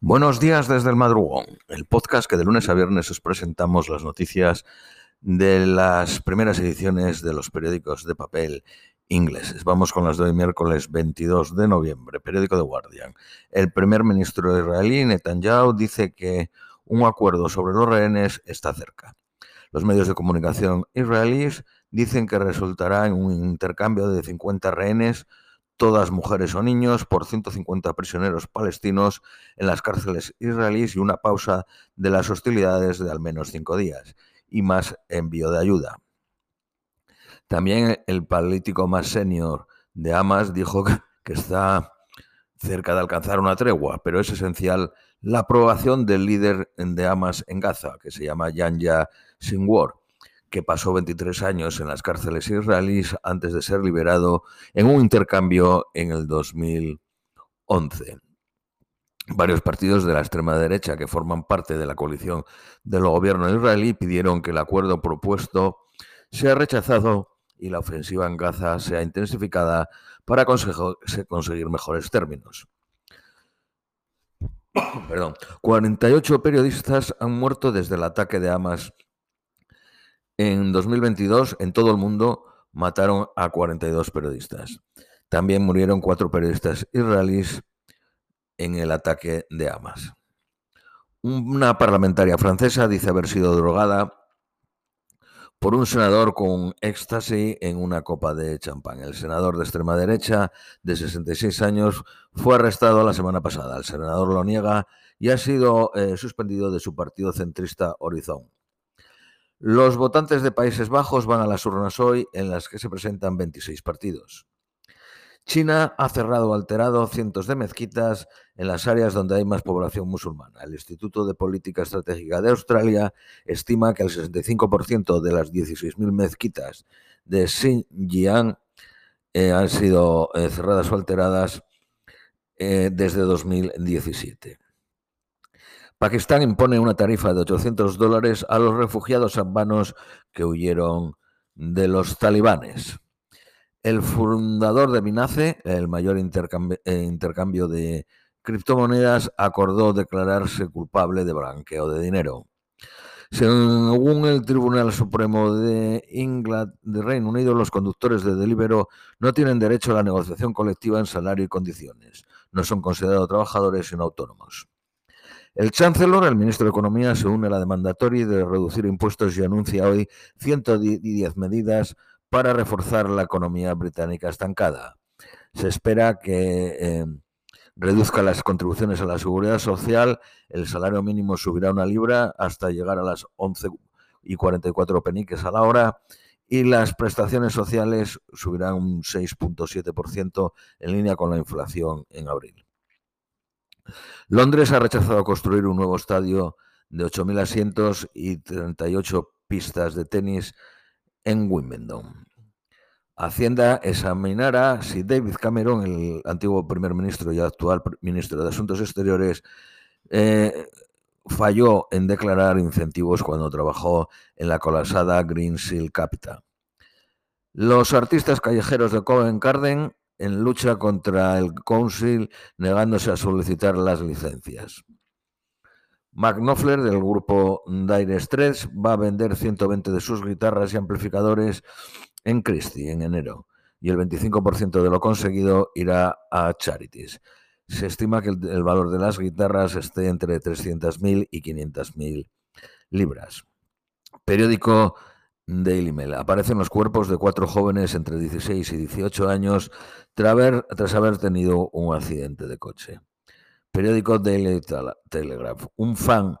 Buenos días desde el madrugón, el podcast que de lunes a viernes os presentamos las noticias de las primeras ediciones de los periódicos de papel ingleses. Vamos con las de hoy, miércoles 22 de noviembre, periódico The Guardian. El primer ministro israelí, Netanyahu, dice que un acuerdo sobre los rehenes está cerca. Los medios de comunicación israelíes dicen que resultará en un intercambio de 50 rehenes todas mujeres o niños, por 150 prisioneros palestinos en las cárceles israelíes y una pausa de las hostilidades de al menos cinco días y más envío de ayuda. También el político más senior de Hamas dijo que está cerca de alcanzar una tregua, pero es esencial la aprobación del líder de Hamas en Gaza, que se llama Yanja Sinwar, que pasó 23 años en las cárceles israelíes antes de ser liberado en un intercambio en el 2011. Varios partidos de la extrema derecha que forman parte de la coalición del gobierno israelí pidieron que el acuerdo propuesto sea rechazado y la ofensiva en Gaza sea intensificada para conseguir mejores términos. Perdón. 48 periodistas han muerto desde el ataque de Hamas en 2022, en todo el mundo, mataron a 42 periodistas. También murieron cuatro periodistas israelíes en el ataque de Hamas. Una parlamentaria francesa dice haber sido drogada por un senador con éxtasis en una copa de champán. El senador de extrema derecha, de 66 años, fue arrestado la semana pasada. El senador lo niega y ha sido eh, suspendido de su partido centrista Horizon. Los votantes de Países Bajos van a las urnas hoy en las que se presentan 26 partidos. China ha cerrado o alterado cientos de mezquitas en las áreas donde hay más población musulmana. El Instituto de Política Estratégica de Australia estima que el 65% de las 16.000 mezquitas de Xinjiang eh, han sido eh, cerradas o alteradas eh, desde 2017. Pakistán impone una tarifa de 800 dólares a los refugiados afganos que huyeron de los talibanes. El fundador de Minace, el mayor eh, intercambio, de criptomonedas, acordó declararse culpable de blanqueo de dinero. Según el Tribunal Supremo de, de Reino Unido, los conductores de Delibero no tienen derecho a la negociación colectiva en salario y condiciones. No son considerados trabajadores sino autónomos. El Chancellor, el ministro de Economía, se une a la demanda Tory de reducir impuestos y anuncia hoy 110 medidas para reforzar la economía británica estancada. Se espera que eh, reduzca las contribuciones a la seguridad social, el salario mínimo subirá una libra hasta llegar a las 11 y 44 peniques a la hora y las prestaciones sociales subirán un 6.7% en línea con la inflación en abril. Londres ha rechazado construir un nuevo estadio de 8.000 asientos y 38 pistas de tenis en Wimbledon. Hacienda examinará si David Cameron, el antiguo primer ministro y actual ministro de Asuntos Exteriores, eh, falló en declarar incentivos cuando trabajó en la colapsada Green Capital. Los artistas callejeros de Covent Garden en lucha contra el Council negándose a solicitar las licencias. Mark del grupo Dire Straits va a vender 120 de sus guitarras y amplificadores en Christie en enero y el 25% de lo conseguido irá a charities. Se estima que el, valor de las guitarras esté entre 300.000 y 500.000 libras. Periódico Daily Mail. Aparecen los cuerpos de cuatro jóvenes entre 16 y 18 años tras haber, tenido un accidente de coche. Periódico Daily Telegraph. Un fan,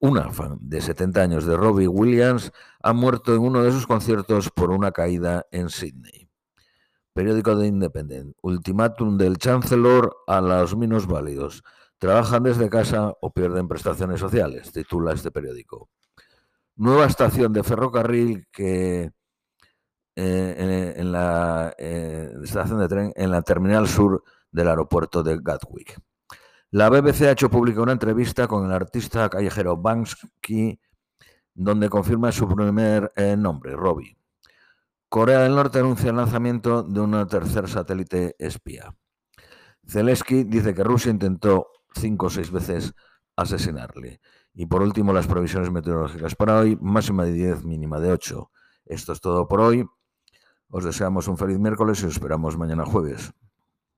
una fan de 70 años de Robbie Williams ha muerto en uno de sus conciertos por una caída en Sydney. Periódico de Independent. Ultimátum del Chancellor a los válidos. ¿Trabajan desde casa o pierden prestaciones sociales? Titula este periódico nueva estación de ferrocarril que eh, en, la eh, estación de tren en la terminal sur del aeropuerto de Gatwick. La BBC ha hecho pública una entrevista con el artista callejero Banksy, donde confirma su primer eh, nombre, Robbie. Corea del Norte anuncia el lanzamiento de un tercer satélite espía. Zelensky dice que Rusia intentó cinco o seis veces asesinarle. Y por último, las previsiones meteorológicas para hoy, máxima de 10, mínima de 8. Esto es todo por hoy. Os deseamos un feliz miércoles y os esperamos mañana jueves.